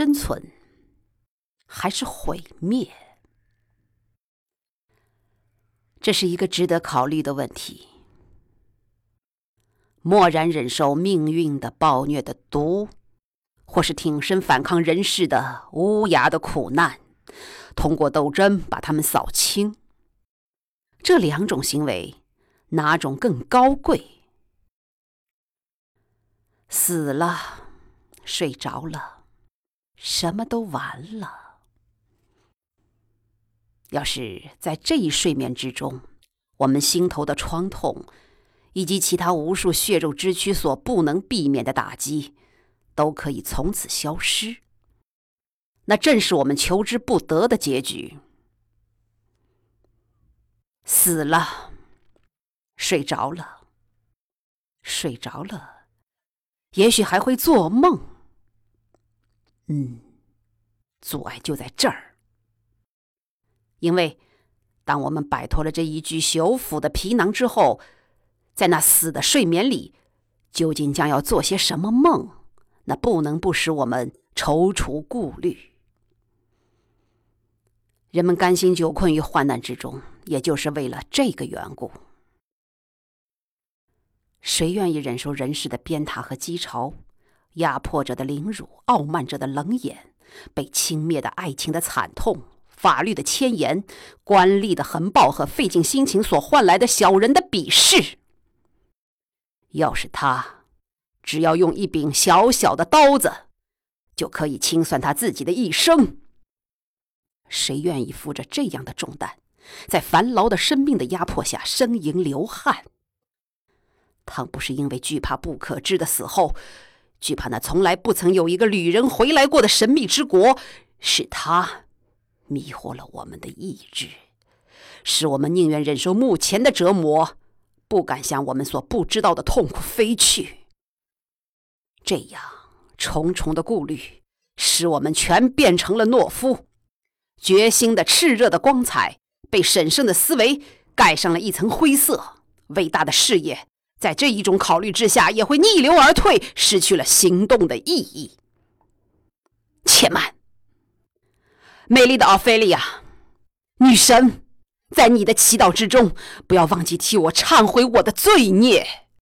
生存，还是毁灭？这是一个值得考虑的问题。默然忍受命运的暴虐的毒，或是挺身反抗人世的无涯的苦难，通过斗争把他们扫清。这两种行为，哪种更高贵？死了，睡着了，什么都完了。要是在这一睡眠之中，我们心头的创痛，以及其他无数血肉之躯所不能避免的打击，都可以从此消失，那正是我们求之不得的结局。死了，睡着了，睡着了，也许还会做梦。嗯，阻碍就在这儿。因为，当我们摆脱了这一具朽腐的皮囊之后，在那死的睡眠里，究竟将要做些什么梦？那不能不使我们踌躇顾虑。人们甘心久困于患难之中，也就是为了这个缘故。谁愿意忍受人世的鞭挞和讥嘲，压迫者的凌辱，傲慢者的冷眼，被轻蔑的爱情的惨痛？法律的牵延，官吏的横暴和费尽心情所换来的小人的鄙视。要是他只要用一柄小小的刀子，就可以清算他自己的一生，谁愿意负着这样的重担，在繁劳的生命的压迫下呻吟流汗？倘不是因为惧怕不可知的死后，惧怕那从来不曾有一个旅人回来过的神秘之国，是他。迷惑了我们的意志，使我们宁愿忍受目前的折磨，不敢向我们所不知道的痛苦飞去。这样重重的顾虑，使我们全变成了懦夫。决心的炽热的光彩，被审慎的思维盖上了一层灰色。伟大的事业，在这一种考虑之下，也会逆流而退，失去了行动的意义。且慢。美丽的奥菲利亚，女神，在你的祈祷之中，不要忘记替我忏悔我的罪孽。